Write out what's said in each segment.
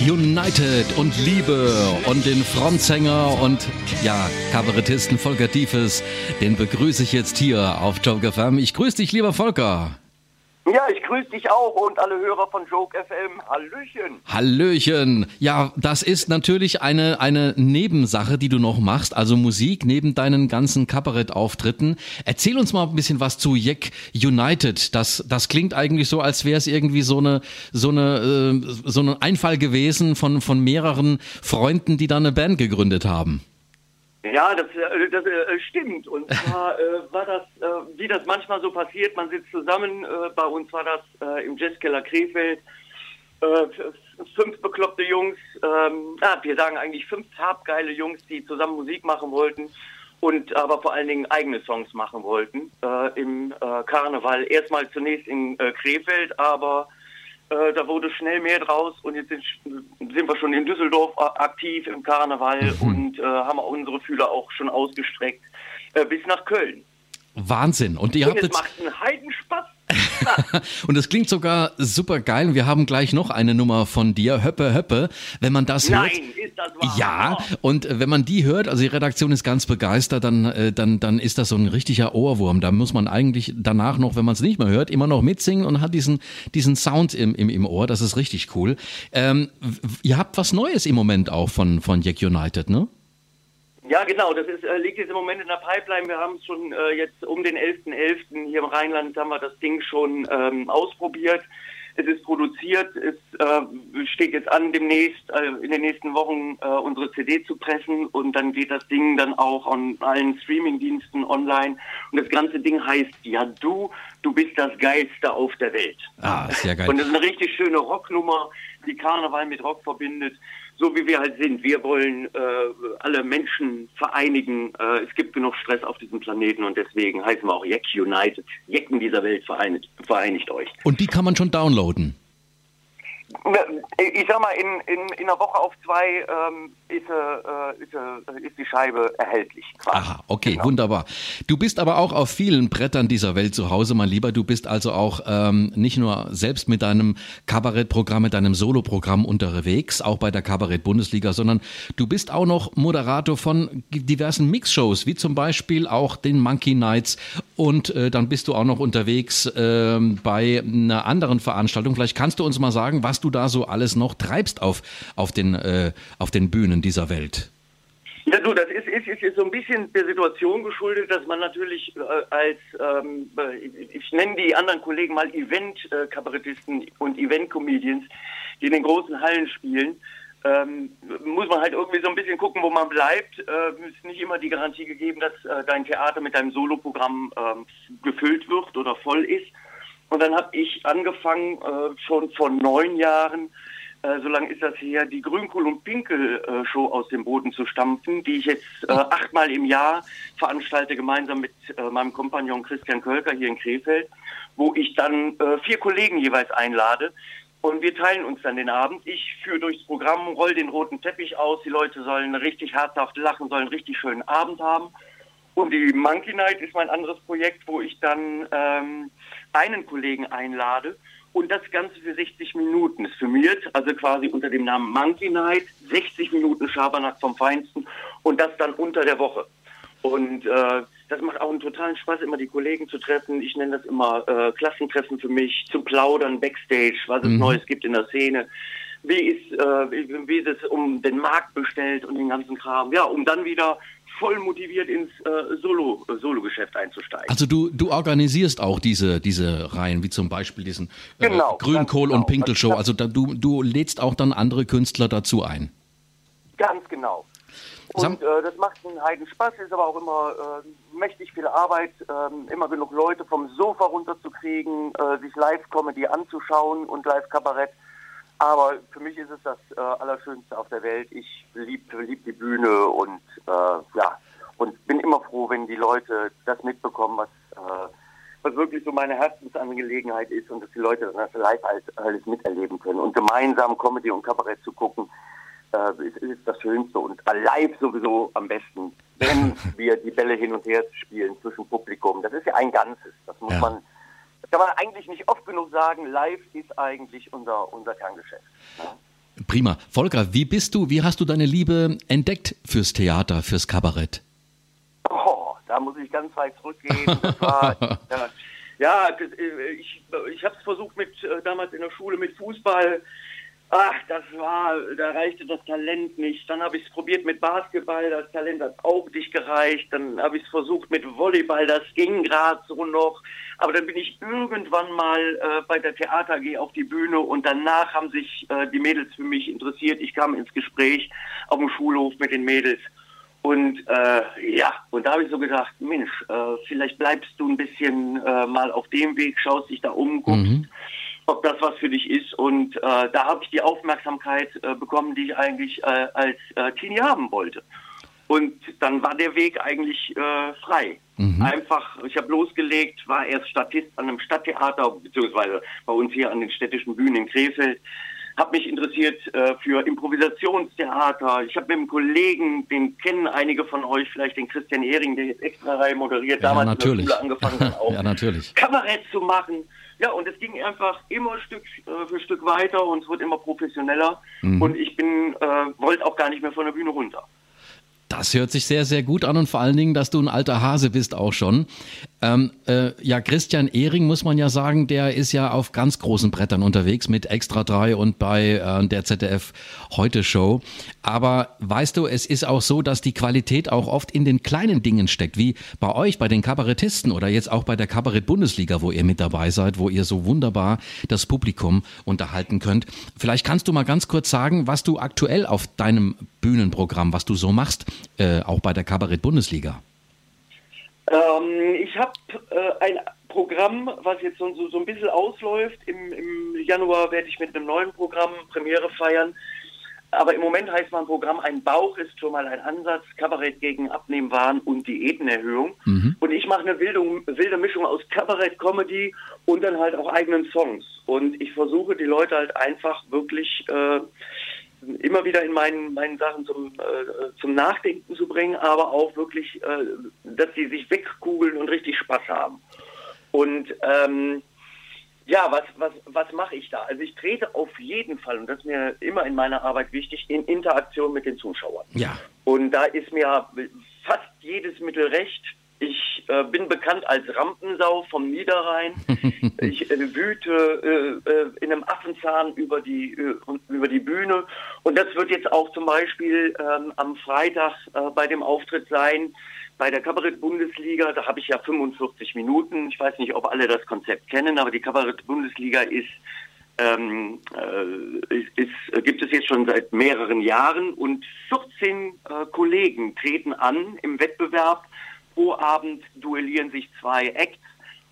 United und Liebe und den Frontsänger und ja, Kabarettisten Volker Tiefes, den begrüße ich jetzt hier auf Joke FM. Ich grüße dich, lieber Volker. Ja, ich grüße dich auch und alle Hörer von Joke FM. Hallöchen. Hallöchen. Ja, das ist natürlich eine, eine Nebensache, die du noch machst, also Musik neben deinen ganzen Kabarettauftritten. Erzähl uns mal ein bisschen was zu Jack United. Das, das klingt eigentlich so, als wäre es irgendwie so eine, so eine, äh, so ein Einfall gewesen von, von mehreren Freunden, die da eine Band gegründet haben. Ja, das, äh, das äh, stimmt. Und zwar äh, war das, äh, wie das manchmal so passiert, man sitzt zusammen, äh, bei uns war das äh, im Jazzkeller Krefeld, fünf bekloppte Jungs, ähm, ah, wir sagen eigentlich fünf farbgeile Jungs, die zusammen Musik machen wollten und aber vor allen Dingen eigene Songs machen wollten im Karneval. Erstmal zunächst in Krefeld, aber äh, da wurde schnell mehr draus und jetzt sind, sind wir schon in Düsseldorf aktiv im Karneval mhm. und äh, haben unsere Fühler auch schon ausgestreckt äh, bis nach Köln. Wahnsinn. Und ihr und habt es macht einen Heidenspaß. und es klingt sogar super geil. Wir haben gleich noch eine Nummer von dir, Höppe Höppe. Wenn man das Nein, hört. ist das wahr? Ja, und wenn man die hört, also die Redaktion ist ganz begeistert, dann, äh, dann, dann ist das so ein richtiger Ohrwurm. Da muss man eigentlich danach noch, wenn man es nicht mehr hört, immer noch mitsingen und hat diesen, diesen Sound im, im, im Ohr. Das ist richtig cool. Ähm, ihr habt was Neues im Moment auch von, von Jack United, ne? Ja, genau, das ist, äh, liegt jetzt im Moment in der Pipeline. Wir haben es schon äh, jetzt um den 11.11. .11. hier im Rheinland haben wir das Ding schon ähm, ausprobiert. Es ist produziert, es äh, steht jetzt an, demnächst, äh, in den nächsten Wochen äh, unsere CD zu pressen und dann geht das Ding dann auch an allen Streamingdiensten online. Und das ganze Ding heißt Ja du, du bist das Geilste auf der Welt. Ah, sehr geil. Und das ist eine richtig schöne Rocknummer, die Karneval mit Rock verbindet so wie wir halt sind. Wir wollen äh, alle Menschen vereinigen. Äh, es gibt genug Stress auf diesem Planeten und deswegen heißen wir auch Jack United. Jecken dieser Welt vereinigt, vereinigt euch. Und die kann man schon downloaden? Ich sag mal, in, in, in einer Woche auf zwei ähm, ist, äh, ist, äh, ist, die Scheibe erhältlich. Quasi. Aha, okay, genau. wunderbar. Du bist aber auch auf vielen Brettern dieser Welt zu Hause, mein Lieber. Du bist also auch ähm, nicht nur selbst mit deinem Kabarettprogramm, mit deinem Soloprogramm unterwegs, auch bei der Kabarett-Bundesliga, sondern du bist auch noch Moderator von diversen Mixshows, wie zum Beispiel auch den Monkey Nights. Und äh, dann bist du auch noch unterwegs äh, bei einer anderen Veranstaltung. Vielleicht kannst du uns mal sagen, was du da so alles noch treibst auf, auf, den, äh, auf den Bühnen dieser Welt. Ja, du, das ist, ist, ist so ein bisschen der Situation geschuldet, dass man natürlich äh, als, ähm, ich nenne die anderen Kollegen mal Event-Kabarettisten und Event-Comedians, die in den großen Hallen spielen, ähm, muss man halt irgendwie so ein bisschen gucken, wo man bleibt. Äh, ist nicht immer die Garantie gegeben, dass äh, dein Theater mit deinem Soloprogramm äh, gefüllt wird oder voll ist. Und dann habe ich angefangen, äh, schon vor neun Jahren, äh, so lange ist das her, die Grünkohl- und Pinkel-Show aus dem Boden zu stampfen, die ich jetzt äh, achtmal im Jahr veranstalte, gemeinsam mit äh, meinem Kompagnon Christian Kölker hier in Krefeld, wo ich dann äh, vier Kollegen jeweils einlade. Und wir teilen uns dann den Abend. Ich führe durchs Programm, roll den roten Teppich aus. Die Leute sollen richtig herzhaft lachen, sollen einen richtig schönen Abend haben. Und die Monkey Night ist mein anderes Projekt, wo ich dann ähm, einen Kollegen einlade und das Ganze für 60 Minuten ist firmiert, also quasi unter dem Namen Monkey Night, 60 Minuten Schabernack vom Feinsten und das dann unter der Woche. Und äh, das macht auch einen totalen Spaß, immer die Kollegen zu treffen. Ich nenne das immer äh, Klassentreffen für mich, zu plaudern, Backstage, was es mhm. Neues gibt in der Szene. Wie ist, äh, wie, wie ist es um den Markt bestellt und den ganzen Kram. Ja, um dann wieder voll motiviert ins äh, Solo, äh, Solo-Geschäft einzusteigen. Also du, du organisierst auch diese, diese Reihen, wie zum Beispiel diesen äh, genau, Grünkohl- genau. und Pinkel-Show. Also da, du, du lädst auch dann andere Künstler dazu ein. Ganz genau. Und äh, das macht einen heiden Spaß, ist aber auch immer äh, mächtig viel Arbeit, äh, immer genug Leute vom Sofa runterzukriegen, äh, sich Live-Comedy anzuschauen und Live-Kabarett. Aber für mich ist es das äh, Allerschönste auf der Welt. Ich liebe lieb die Bühne und äh, ja und bin immer froh, wenn die Leute das mitbekommen, was, äh, was wirklich so meine Herzensangelegenheit ist und dass die Leute das live alles, alles miterleben können. Und gemeinsam Comedy und Kabarett zu gucken, äh, ist, ist das Schönste und live sowieso am besten, wenn wir die Bälle hin und her spielen zwischen Publikum. Das ist ja ein Ganzes. Das muss ja. man kann man eigentlich nicht oft genug sagen, live ist eigentlich unser, unser Kerngeschäft. Ja? Prima. Volker, wie bist du, wie hast du deine Liebe entdeckt fürs Theater, fürs Kabarett? Oh, da muss ich ganz weit zurückgehen. War, ja, ja, ich, ich habe es versucht mit äh, damals in der Schule mit Fußball. Ach, das war, da reichte das Talent nicht. Dann habe ich es probiert mit Basketball, das Talent hat auch nicht gereicht. Dann habe ich es versucht mit Volleyball, das ging gerade so noch. Aber dann bin ich irgendwann mal äh, bei der Theater AG auf die Bühne und danach haben sich äh, die Mädels für mich interessiert. Ich kam ins Gespräch auf dem Schulhof mit den Mädels. Und äh, ja, und da habe ich so gedacht, Mensch, äh, vielleicht bleibst du ein bisschen äh, mal auf dem Weg, schaust dich da um, guckst. Mhm ob das was für dich ist. Und äh, da habe ich die Aufmerksamkeit äh, bekommen, die ich eigentlich äh, als äh, Teenie haben wollte. Und dann war der Weg eigentlich äh, frei. Mhm. Einfach, ich habe losgelegt, war erst Statist an einem Stadttheater, beziehungsweise bei uns hier an den städtischen Bühnen in Krefeld. Habe mich interessiert äh, für Improvisationstheater. Ich habe mit einem Kollegen, den kennen einige von euch, vielleicht den Christian Ehring, der jetzt extra Reihe moderiert, ja, damals natürlich. in der Schule angefangen hat, auch ja, natürlich. Kabarett zu machen. Ja, und es ging einfach immer Stück äh, für Stück weiter und es wird immer professioneller. Mhm. Und ich bin, äh, wollte auch gar nicht mehr von der Bühne runter. Das hört sich sehr, sehr gut an und vor allen Dingen, dass du ein alter Hase bist auch schon. Ähm, äh, ja, Christian Ehring muss man ja sagen, der ist ja auf ganz großen Brettern unterwegs mit Extra 3 und bei äh, der ZDF Heute Show. Aber weißt du, es ist auch so, dass die Qualität auch oft in den kleinen Dingen steckt, wie bei euch, bei den Kabarettisten oder jetzt auch bei der Kabarett-Bundesliga, wo ihr mit dabei seid, wo ihr so wunderbar das Publikum unterhalten könnt. Vielleicht kannst du mal ganz kurz sagen, was du aktuell auf deinem Bühnenprogramm, was du so machst, äh, auch bei der Kabarett-Bundesliga. Ähm, ich habe äh, ein Programm, was jetzt so, so, so, ein bisschen ausläuft. Im, Im, Januar werde ich mit einem neuen Programm Premiere feiern. Aber im Moment heißt mein Programm Ein Bauch ist schon mal ein Ansatz, Kabarett gegen Abnehmwahn und Diätenerhöhung. Mhm. Und ich mache eine wilde, wilde Mischung aus Kabarett, Comedy und dann halt auch eigenen Songs. Und ich versuche die Leute halt einfach wirklich äh, immer wieder in meinen, meinen Sachen zum, äh, zum Nachdenken zu bringen, aber auch wirklich, äh, dass sie sich wegkugeln und richtig Spaß haben. Und ähm, ja, was, was, was mache ich da? Also ich trete auf jeden Fall, und das ist mir immer in meiner Arbeit wichtig, in Interaktion mit den Zuschauern. Ja. Und da ist mir fast jedes Mittel recht. Ich äh, bin bekannt als Rampensau vom Niederrhein. ich äh, wüte äh, äh, in einem Affenzahn über die, äh, über die Bühne. Und das wird jetzt auch zum Beispiel ähm, am Freitag äh, bei dem Auftritt sein. Bei der Kabarett-Bundesliga, da habe ich ja 45 Minuten. Ich weiß nicht, ob alle das Konzept kennen, aber die Kabarett-Bundesliga ist ähm, äh, ist, gibt es jetzt schon seit mehreren Jahren. Und 14 äh, Kollegen treten an im Wettbewerb. Pro Abend duellieren sich zwei Acts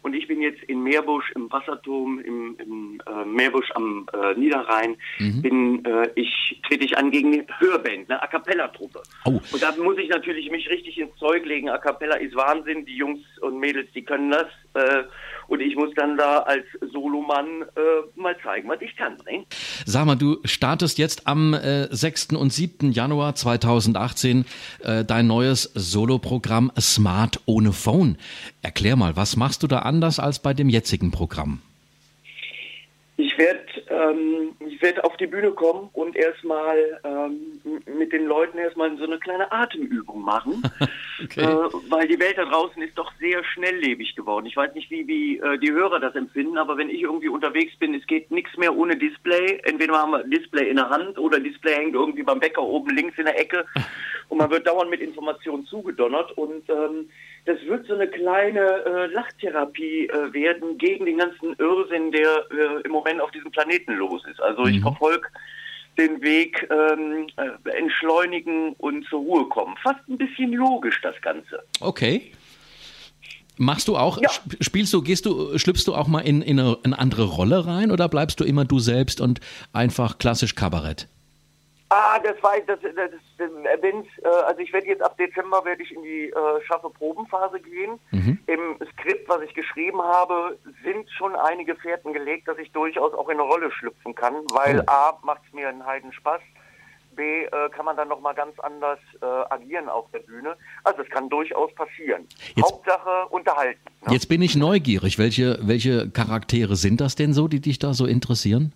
und ich bin jetzt in Meerbusch im Wasserturm, im, im äh, Meerbusch am äh, Niederrhein, mhm. bin äh, ich trete ich an gegen Hörband, eine A cappella Truppe. Oh. Und da muss ich natürlich mich richtig ins Zeug legen. A cappella ist Wahnsinn, die Jungs und Mädels, die können das. Äh, und ich muss dann da als Solomann äh, mal zeigen, was ich kann. Ne? Sag mal, du startest jetzt am äh, 6. und 7. Januar 2018 äh, dein neues Soloprogramm Smart ohne Phone. Erklär mal, was machst du da anders als bei dem jetzigen Programm? Ich werde ähm, ich werde auf die Bühne kommen und erstmal ähm, mit den Leuten erstmal so eine kleine Atemübung machen, okay. äh, weil die Welt da draußen ist doch sehr schnelllebig geworden. Ich weiß nicht, wie, wie äh, die Hörer das empfinden, aber wenn ich irgendwie unterwegs bin, es geht nichts mehr ohne Display. Entweder haben wir Display in der Hand oder Display hängt irgendwie beim Bäcker oben links in der Ecke und man wird dauernd mit Informationen zugedonnert und ähm, das wird so eine kleine äh, Lachtherapie äh, werden gegen den ganzen Irrsinn, der äh, im Moment auf diesem Planeten los ist. Also mhm. ich verfolge den Weg ähm, äh, entschleunigen und zur Ruhe kommen. Fast ein bisschen logisch das Ganze. Okay. Machst du auch, ja. spielst du, gehst du, schlüpfst du auch mal in, in, eine, in eine andere Rolle rein oder bleibst du immer du selbst und einfach klassisch Kabarett? Ah, das war das, das, das wenn's, äh, also ich werde jetzt ab Dezember werde ich in die äh, scharfe Probenphase gehen. Mhm. Im Skript, was ich geschrieben habe, sind schon einige Fährten gelegt, dass ich durchaus auch in eine Rolle schlüpfen kann, weil oh. A macht es mir einen Heiden Spaß. B äh, kann man dann nochmal ganz anders äh, agieren auf der Bühne. Also es kann durchaus passieren. Jetzt, Hauptsache unterhalten. Ne? Jetzt bin ich neugierig. Welche, welche Charaktere sind das denn so, die dich da so interessieren?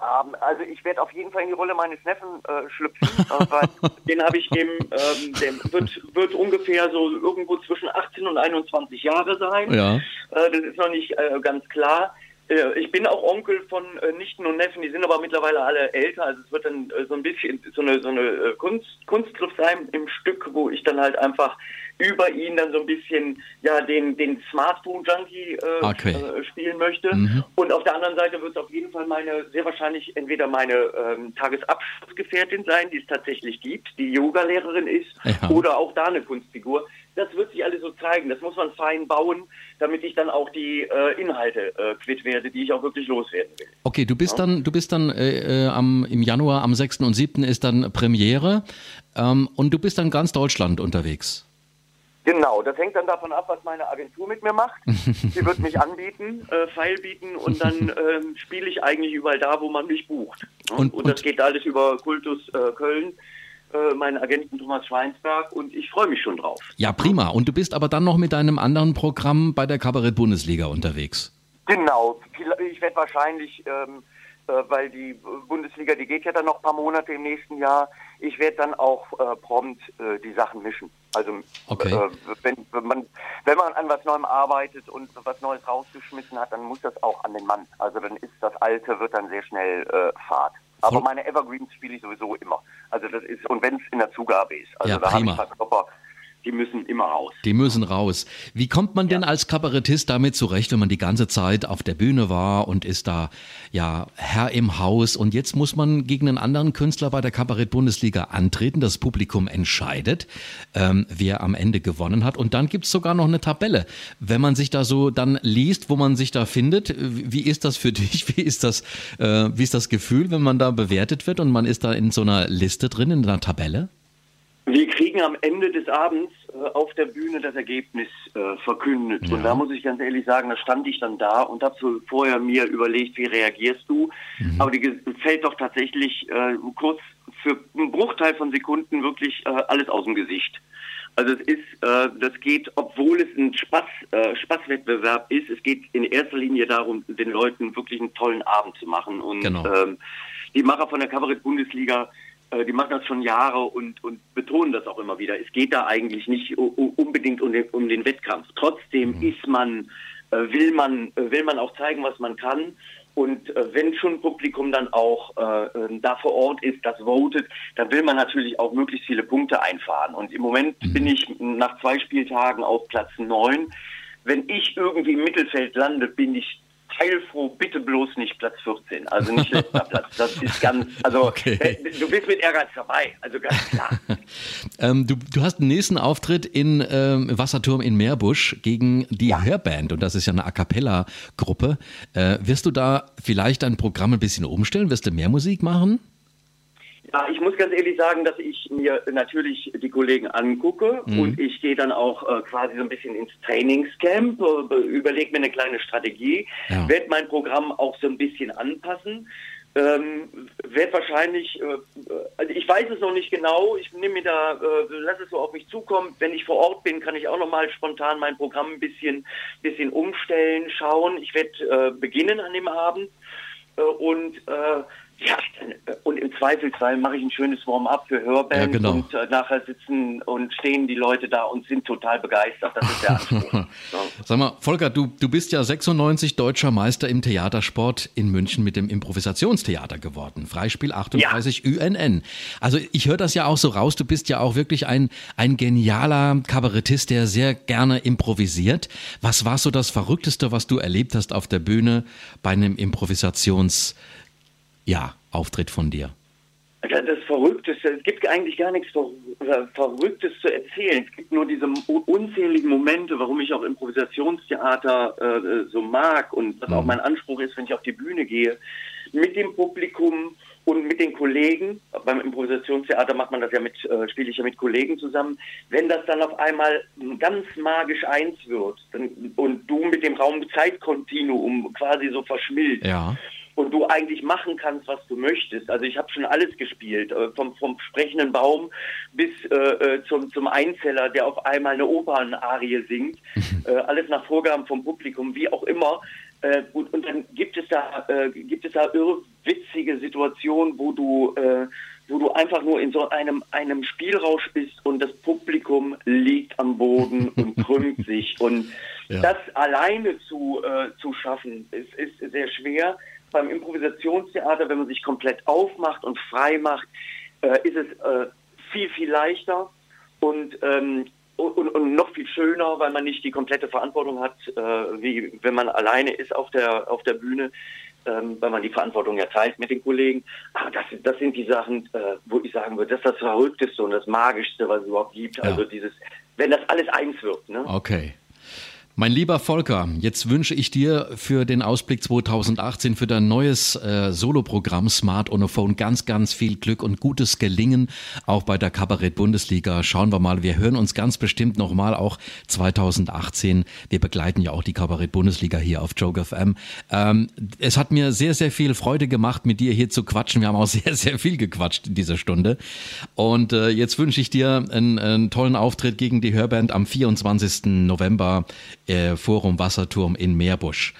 Ähm, also ich werde auf jeden Fall in die Rolle meines Neffen äh, schlüpfen, äh, weil den habe ich eben, ähm, der wird, wird ungefähr so irgendwo zwischen 18 und 21 Jahre sein. Ja. Äh, das ist noch nicht äh, ganz klar. Äh, ich bin auch Onkel von äh, Nichten und Neffen, die sind aber mittlerweile alle älter. Also es wird dann so ein bisschen so eine, so eine Kunst, Kunstgriff sein im Stück, wo ich dann halt einfach über ihn dann so ein bisschen ja den, den Smartphone-Junkie äh, Okay. äh, spielen möchte. Mhm. Und auf der anderen Seite wird es auf jeden Fall meine, sehr wahrscheinlich entweder meine ähm, Tagesabschlussgefährtin sein, die es tatsächlich gibt, die Yoga-Lehrerin ist, Ja. oder auch da eine Kunstfigur. Das wird sich alles so zeigen. Das muss man fein bauen, damit ich dann auch die äh, Inhalte äh, quitt werde, die ich auch wirklich loswerden will. Okay, du bist dann, du bist dann äh, äh, am, im Januar, am 6. und 7. ist dann Premiere ähm, und du bist dann ganz Deutschland unterwegs. Genau, das hängt dann davon ab, was meine Agentur mit mir macht. Sie wird mich anbieten, äh, Pfeil bieten und dann ähm, spiele ich eigentlich überall da, wo man mich bucht. Ne? Und- Und, das und- geht alles über Kultus äh, Köln, äh, meinen Agenten Thomas Schweinsberg und ich freue mich schon drauf. Ja, prima. Und du bist aber dann noch mit deinem anderen Programm bei der Kabarett-Bundesliga unterwegs. Genau, ich werde wahrscheinlich, ähm, äh, weil die Bundesliga, die geht ja dann noch ein paar Monate im nächsten Jahr, ich werde dann auch äh, prompt äh, die Sachen mischen. Also Okay. äh, wenn, wenn, man, wenn man an was Neuem arbeitet und was Neues rausgeschmissen hat, dann muss das auch an den Mann. Also dann ist das Alte, wird dann sehr schnell äh, Fahrt. Aber meine Evergreens spiele ich sowieso immer. Also das ist, und wenn es in der Zugabe ist. Also Ja, da habe ich prima. Die müssen immer raus. Die müssen raus. Wie kommt man denn als Kabarettist damit zurecht, wenn man die ganze Zeit auf der Bühne war und ist da ja Herr im Haus und jetzt muss man gegen einen anderen Künstler bei der Kabarett-Bundesliga antreten, das Publikum entscheidet, ähm, wer am Ende gewonnen hat und dann gibt's sogar noch eine Tabelle. Wenn man sich da so dann liest, wo man sich da findet, wie ist das für dich? Wie ist das, äh, wie ist das Gefühl, wenn man da bewertet wird und man ist da in so einer Liste drin, in einer Tabelle? Wir kriegen am Ende des Abends äh, auf der Bühne das Ergebnis äh, verkündet. Ja. Und da muss ich ganz ehrlich sagen, da stand ich dann da und habe so vorher mir überlegt, wie reagierst du. Aber die fällt doch tatsächlich äh, kurz für einen Bruchteil von Sekunden wirklich äh, alles aus dem Gesicht. Also es ist, äh, das geht, obwohl es ein Spaß, äh, Spaßwettbewerb ist, es geht in erster Linie darum, den Leuten wirklich einen tollen Abend zu machen. Und Genau. ähm, die Macher von der Kabarett-Bundesliga, die machen das schon Jahre und, und betonen das auch immer wieder. Es geht da eigentlich nicht unbedingt um den, um den Wettkampf. Trotzdem ist man, äh, will man, äh, will man auch zeigen, was man kann. Und äh, wenn schon Publikum dann auch äh, äh, da vor Ort ist, das votet, dann will man natürlich auch möglichst viele Punkte einfahren. Und im Moment bin ich nach zwei Spieltagen auf Platz neun. Wenn ich irgendwie im Mittelfeld lande, bin ich heilfroh, bitte bloß nicht Platz 14, also nicht letzter Platz. Das ist ganz, also Okay. äh, du bist mit Ehrgeiz dabei, also ganz klar. Ähm, du, du hast den nächsten Auftritt in ähm, Wasserturm in Meerbusch gegen die Hörband und das ist ja eine A Cappella-Gruppe. Äh, wirst du da vielleicht dein Programm ein bisschen umstellen? Wirst du mehr Musik machen? Ja, ich muss ganz ehrlich sagen, dass ich mir natürlich die Kollegen angucke Mhm. und ich gehe dann auch äh, quasi so ein bisschen ins Trainingscamp, äh, überlege mir eine kleine Strategie, Ja. werde mein Programm auch so ein bisschen anpassen. Ähm, werde wahrscheinlich, äh, also ich weiß es noch nicht genau, ich nehme mir da, äh, lass es so auf mich zukommen. Wenn ich vor Ort bin, kann ich auch nochmal spontan mein Programm ein bisschen, bisschen umstellen, schauen. Ich werde äh, beginnen an dem Abend äh, und äh, ja, und im Zweifelsfall mache ich ein schönes Warm-up für Hörband Ja, genau. und äh, nachher sitzen und stehen die Leute da und sind total begeistert. Das ist der Anspruch. ja. Sag mal, Volker, du, du bist ja 96 deutscher Meister im Theatersport in München mit dem Improvisationstheater geworden. Freispiel 38 UNN. Also ich höre das ja auch so raus, du bist ja auch wirklich ein, ein genialer Kabarettist, der sehr gerne improvisiert. Was war so das Verrückteste, was du erlebt hast auf der Bühne bei einem Improvisations, ja, Auftritt von dir? Das Verrückteste, es gibt eigentlich gar nichts Ver Verrücktes zu erzählen. Es gibt nur diese unzähligen Momente, warum ich auch Improvisationstheater äh, so mag und was auch mein Anspruch ist, wenn ich auf die Bühne gehe, mit dem Publikum und mit den Kollegen. Beim Improvisationstheater macht man das ja mit, äh, spiele ich ja mit Kollegen zusammen. Wenn das dann auf einmal ganz magisch eins wird dann, und du mit dem Raum-Zeit-Kontinuum quasi so verschmilzt Ja. Und du eigentlich machen kannst, was du möchtest. Also ich habe schon alles gespielt, äh, vom, vom sprechenden Baum bis äh, äh, zum, zum Einzeller, der auf einmal eine Opernarie singt, äh, alles nach Vorgaben vom Publikum, wie auch immer. Äh, und, und, dann gibt es da, äh, gibt es da irrwitzige Situationen, wo du, äh, wo du einfach nur in so einem, einem Spielrausch bist und das Publikum liegt am Boden und krümmt sich. Und ja. das alleine zu, äh, zu schaffen, ist, ist sehr schwer. Beim Improvisationstheater, wenn man sich komplett aufmacht und frei macht, äh, ist es äh, viel, viel leichter. Und ähm, und, und, noch viel schöner, weil man nicht die komplette Verantwortung hat, äh, wie wenn man alleine ist auf der auf der Bühne, ähm, weil man die Verantwortung ja teilt mit den Kollegen. Aber das, das sind die Sachen, äh, wo ich sagen würde, das ist das Verrückteste und das Magischste, was es überhaupt gibt. Ja. Also dieses, wenn das alles eins wird. Ne? Okay. Mein lieber Volker, jetzt wünsche ich dir für den Ausblick 2018, für dein neues äh, Soloprogramm Smart on a Phone ganz, ganz viel Glück und gutes Gelingen, auch bei der Kabarett-Bundesliga. Schauen wir mal, wir hören uns ganz bestimmt nochmal auch 2018. Wir begleiten ja auch die Kabarett-Bundesliga hier auf Joke FM. Ähm, es hat mir sehr, sehr viel Freude gemacht, mit dir hier zu quatschen. Wir haben auch sehr, sehr viel gequatscht in dieser Stunde. Und äh, jetzt wünsche ich dir einen, einen tollen Auftritt gegen die Hörband am 24. November äh, Forum Wasserturm in Meerbusch.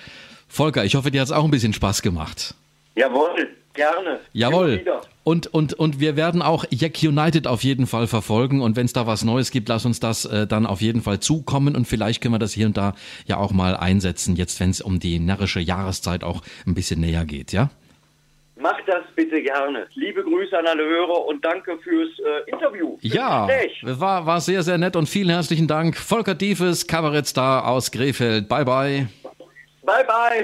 Volker, ich hoffe, dir hat es auch ein bisschen Spaß gemacht. Jawohl, gerne. Jawohl. Und, und, und wir werden auch Jack United auf jeden Fall verfolgen. Und wenn es da was Neues gibt, lass uns das äh, dann auf jeden Fall zukommen. Und vielleicht können wir das hier und da ja auch mal einsetzen, jetzt wenn es um die närrische Jahreszeit auch ein bisschen näher geht, ja? Mach das bitte gerne. Liebe Grüße an alle Hörer und danke fürs äh, Interview. Fürs ja, war, war sehr, sehr nett und vielen herzlichen Dank. Volker Diefes, Kabarettstar aus Krefeld. Bye, bye. Bye, bye.